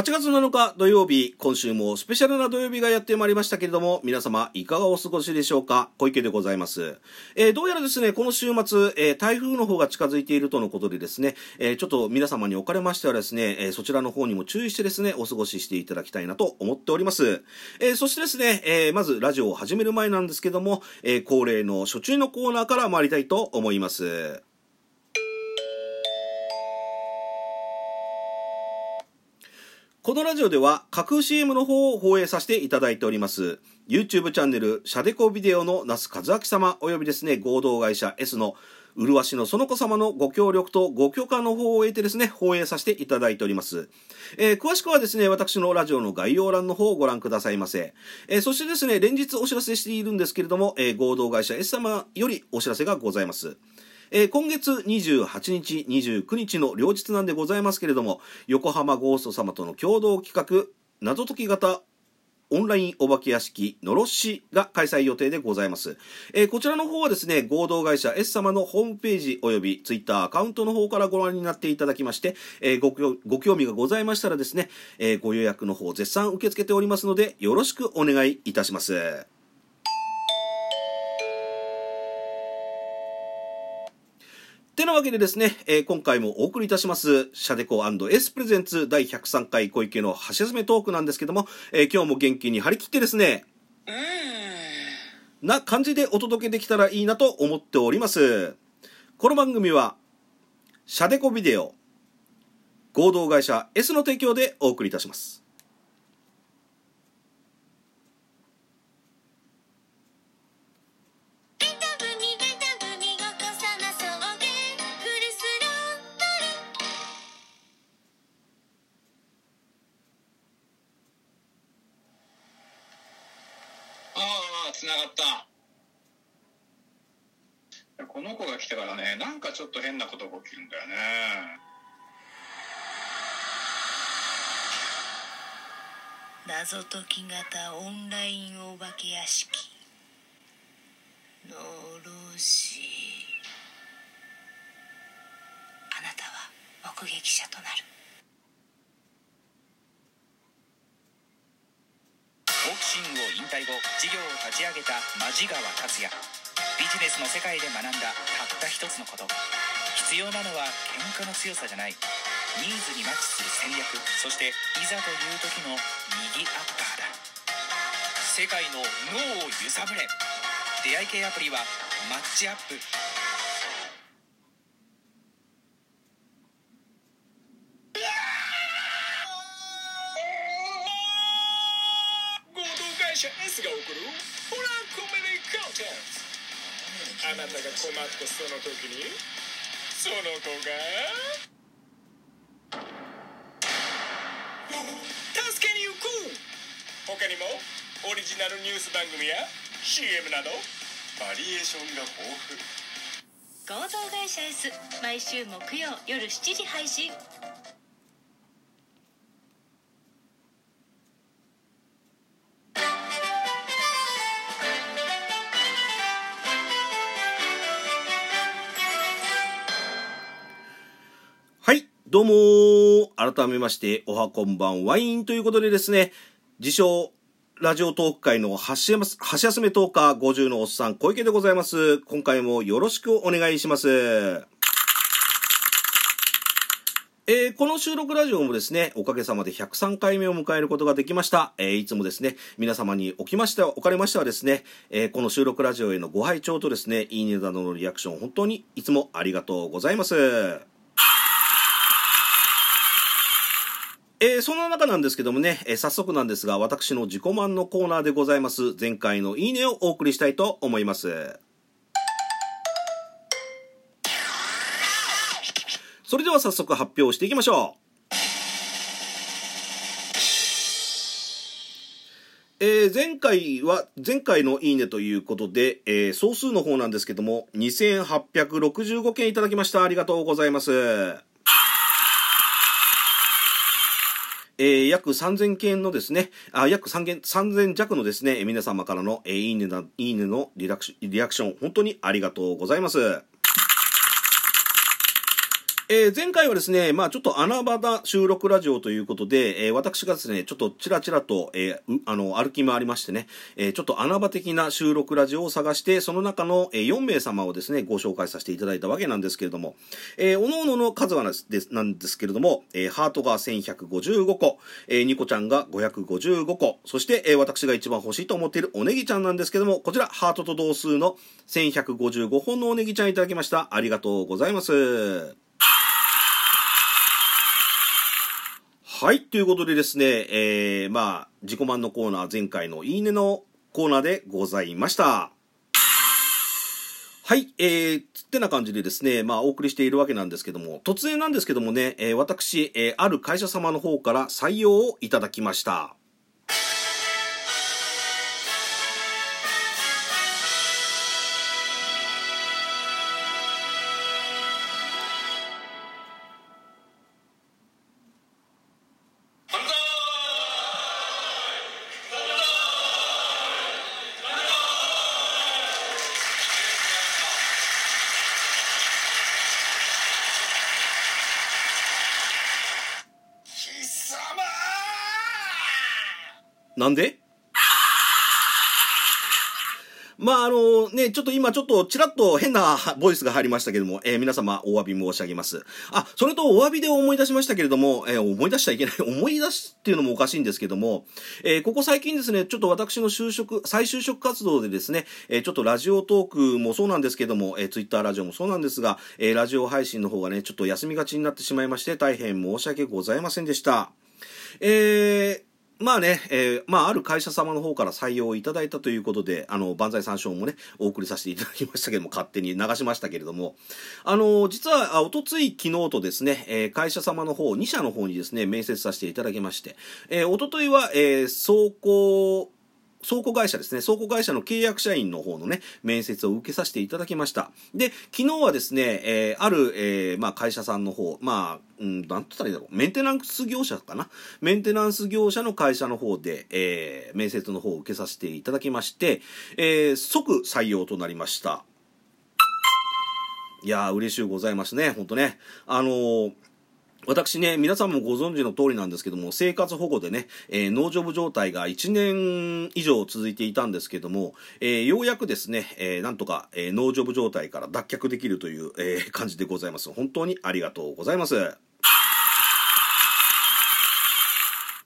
8月7日土曜日、今週もスペシャルな土曜日がやってまいりましたけれども、皆様いかがお過ごしでしょうか？小池でございます。えー、どうやらですね、この週末、えー、台風の方が近づいているとのことでですね、えー、ちょっと皆様におかれましてはですね、えそちらの方にも注意してですね、お過ごししていただきたいなと思っております。えそしてですね、えまずラジオを始める前なんですけども、え恒例の初中のコーナーから参りたいと思います。このラジオでは架空 CM の方を放映させていただいております YouTube チャンネルシャデコビデオの那須和明様およびですね合同会社 S の麗しのその子様のご協力とご許可の方を得てですね、放映させていただいております。えー、詳しくはですね、私のラジオの概要欄の方をご覧くださいませ。えー、そしてですね、連日お知らせしているんですけれども、えー、合同会社 S 様よりお知らせがございます。えー、今月28日、29日の両日なんでございますけれども、横浜ゴースト様との共同企画、謎解き型オンラインお化け屋敷のろしが開催予定でございます。えー、こちらの方はですね、合同会社 S 様のホームページ及びツイッターアカウントの方からご覧になっていただきまして、えー、ごご興味がございましたらですね、えー、ご予約の方絶賛受け付けておりますので、よろしくお願いいたします。てなわけでですね、えー、今回もお送りいたします、シャデコ &S プレゼンツ第103回小池の橋休めトークなんですけども、えー、今日も元気に張り切ってですね、な感じでお届けできたらいいなと思っております。この番組は、シャデコビデオ、合同会社 S の提供でお送りいたします。つながった。この子が来てからねなんかちょっと変なことが起きるんだよね。謎解き型オンラインお化け屋敷。のろし。あなたは目撃者となるボクシングを引退後事業を立ち上げた間川達也。ビジネスの世界で学んだたった一つのこと。必要なのは喧嘩の強さじゃない。ニーズにマッチする戦略そしていざという時の右アッパーだ。世界の脳を揺さぶれ。出会い系アプリはマッチアップ。あなたが困ったその時にその子が助けに行く。他にもオリジナルニュース番組や CM などバリエーションが豊富。合同会社 S 毎週木曜夜7時配信。どうも改めまして、おはこんばんワインということでですね、自称、ラジオトーク界の橋休めトーカー50のおっさん、小池でございます。今回もよろしくお願いします。えー、この収録ラジオもですね、おかげさまで103回目を迎えることができました。えー、いつもですね、皆様におきまして、おかれましてはですね、えー、この収録ラジオへのご拝聴とですね、いいねなどのリアクション、本当にいつもありがとうございます。えー、そんな中なんですけどもね、えー、早速なんですが、私の自己満のコーナーでございます、前回のいいねをお送りしたいと思います。それでは早速発表していきましょう。えー、前回は、前回のいいねということで、えー、総数の方なんですけども、2865件いただきました。ありがとうございます。えー、約3000件のですね、あ約3000弱のですね、皆様からの、えー、いいねな、いいねのリラクリアクション、本当にありがとうございます。えー前回はですね、まあちょっと穴場だ収録ラジオということで、えー私がですね、ちょっとちらちらと、えーあの、歩き回りましてね、えちょっと穴場的な収録ラジオを探して、その中の、え4名様をですね、ご紹介させていただいたわけなんですけれども、えー、おのおのの数はなんですけれども、えハートが1155個、えニコちゃんが555個、そして、え私が一番欲しいと思っているおネギちゃんなんですけども、こちら、ハートと同数の1155本のおネギちゃんいただきました。ありがとうございます。はい、ということでですね、えー、まあ、自己満のコーナー、前回のいいねのコーナーでございました。はい、えー、つってな感じでですね、まあ、お送りしているわけなんですけども、突然なんですけどもね、えー私、えーある会社様の方から採用をいただきました。なんで？まあ、あのね、ちょっと今ちょっとちらっと変なボイスが入りましたけども、えー皆様お詫び申し上げます。あ、それとお詫びで思い出しましたけれども、えー思い出しちゃいけない。思い出すっていうのもおかしいんですけども、えーここ最近ですね、ちょっと私の就職、再就職活動でですね、えちょっとラジオトークもそうなんですけども、えー、ツイッターラジオもそうなんですが、えーラジオ配信の方がね、ちょっと休みがちになってしまいまして、大変申し訳ございませんでした。えーまあね、えーまあ、ある会社様の方から採用をいただいたということで、あの、万歳三唱もね、お送りさせていただきましたけども、勝手に流しましたけれども、あの、実は、あおとつい昨日とですね、えー会社様の方、2社の方にですね、面接させていただきまして、えーおとといは、えー走行、倉庫会社ですね、倉庫会社の契約社員の方のね、面接を受けさせていただきました。で、昨日はですね、えーある、えーまあ、会社さんの方、まあ、うん、なんて言ったらいいだろう、メンテナンス業者かな？メンテナンス業者の会社の方で、えー面接の方を受けさせていただきまして、えー即採用となりました。いやー、嬉しゅうございますね、本当ね。あのー私ね、皆さんもご存知の通りなんですけども、生活保護でね、えー農場部状態が1年以上続いていたんですけども、えーようやくですね、えーなんとか、えー農場部状態から脱却できるという、えー感じでございます。本当にありがとうございます。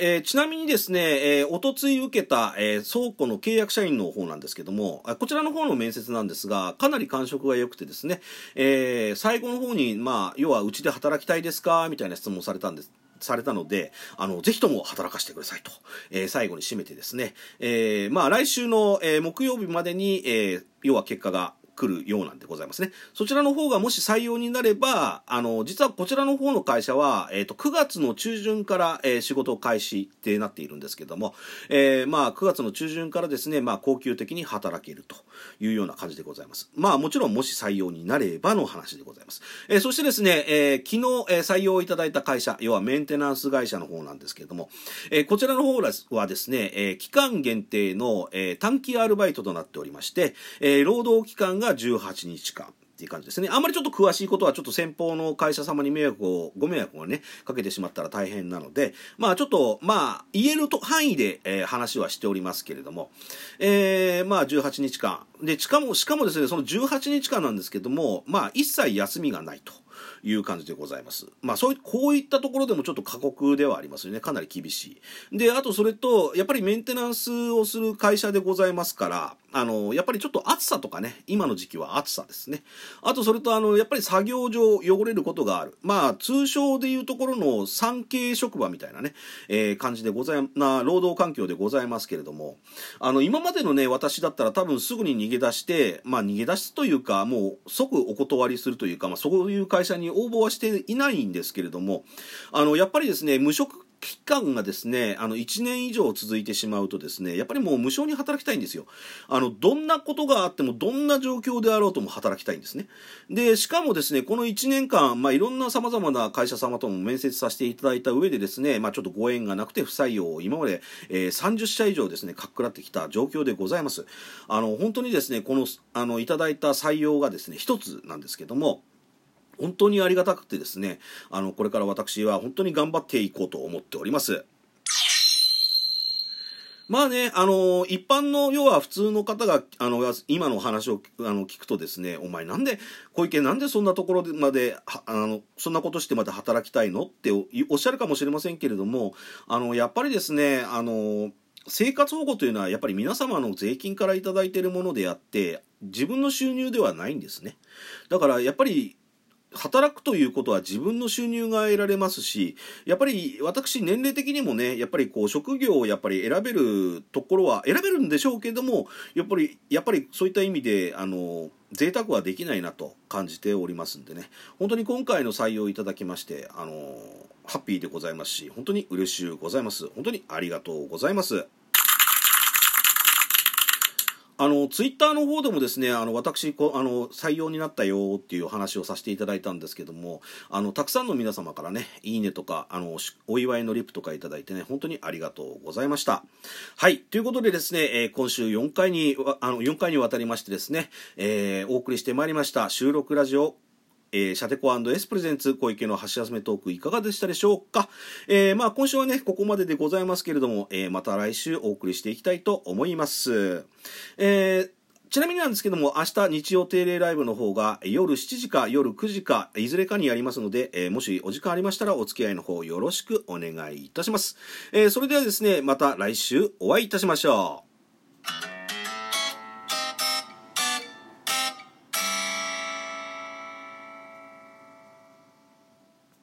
えーちなみにですね、えーおとつい受けた、えー倉庫の契約社員の方なんですけども、こちらの方の面接なんですが、かなり感触が良くてですね、えー最後の方に、まあ、要はうちで働きたいですかみたいな質問されたんです。されたので、あの、ぜひとも働かせてくださいと、えー最後に締めてですね、えーまあ、来週の、えー木曜日までに、えー要は結果が来るようなんでございますね。そちらの方がもし採用になれば、あの、実はこちらの方の会社は、えっ、と、9月の中旬から、えー仕事を開始ってなっているんですけども、えーまあ、9月の中旬からですね、まあ、恒久的に働けるというような感じでございます。まあ、もちろんもし採用になればの話でございます。えーそしてですね、え昨日、え採用いただいた会社、要はメンテナンス会社の方なんですけれども、えこちらの方はですね、え期間限定の、え短期アルバイトとなっておりまして、え労働期間がが18日間。っていう感じですね。あんまりちょっと詳しいことはちょっと先方の会社様に迷惑を、ご迷惑をね、かけてしまったら大変なので、まあちょっと、まあ言えると範囲で、えー話はしておりますけれども、えーまあ18日間。で、しかも、しかもですね、その18日間なんですけども、まあ一切休みがないと。いう感じでございます。まあそういこういったところでもちょっと過酷ではありますよね。かなり厳しい。で、あとそれと、やっぱりメンテナンスをする会社でございますから、あの、やっぱりちょっと暑さとかね、今の時期は暑さですね。あとそれと、あの、やっぱり作業上汚れることがある。まあ通称でいうところの産経職場みたいなね、えー感じでございな、労働環境でございますけれども、あの、今までのね、私だったら多分すぐに逃げ出して、まあ逃げ出すというか、もう即お断りするというか、まあそういう会社に応募はしていないんですけれども、あの、やっぱりですね、無職期間がですね、あの、1年以上続いてしまうとですね、やっぱりもう無償に働きたいんですよ。あの、どんなことがあっても、どんな状況であろうとも働きたいんですね。で、しかもですね、この1年間、まあ、いろんな様々な会社様とも面接させていただいた上でですね、まあ、ちょっとご縁がなくて不採用を今まで、えー30社以上ですね、かっくらってきた状況でございます。あの、本当にですね、この、あの、いただいた採用がですね、一つなんですけども、本当にありがたくてですね、あの、これから私は本当に頑張っていこうと思っております。まあね、あの一般の、要は普通の方が、あの、今のお話をあの聞くとですね、お前なんで、小池なんでそんなところまで、あの、そんなことしてまで働きたいの？っておっしゃるかもしれませんけれども、あの、やっぱりですね、あの生活保護というのはやっぱり皆様の税金から頂いているものであって自分の収入ではないんですねだからやっぱり働くということは自分の収入が得られますしやっぱり私年齢的にもねやっぱりこう職業をやっぱり選べるところは選べるんでしょうけどもやっぱりやっぱりそういった意味であの贅沢はできないなと感じておりますんでね。本当に今回の採用いただきましてあのハッピーでございますし本当に嬉しゅうございます。本当にありがとうございます。あのツイッターの方でもですねあの私こあの採用になったよっていう話をさせていただいたんですけどもあのたくさんの皆様からねいいねとかあのお祝いのリプとかいただいてね本当にありがとうございました。はい。ということでですね、えー、今週4回にあの4回にわたりましてですね、えー、お送りしてまいりました収録ラジオえー、シャテコエスプレゼンツ小池の橋休めトークいかがでしたでしょうか、えー、まあ今週はねここまででございますけれども、えー、また来週お送りしていきたいと思います、えちなみになんですけども、明日日曜定例ライブの方が夜7時か夜9時かいずれかにやりますので、えー、もしお時間ありましたらお付き合いの方よろしくお願いいたします。え、それではですね、また来週お会いいたしましょう。